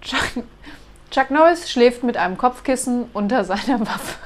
Chuck, Chuck Norris schläft mit einem Kopfkissen unter seiner Waffe.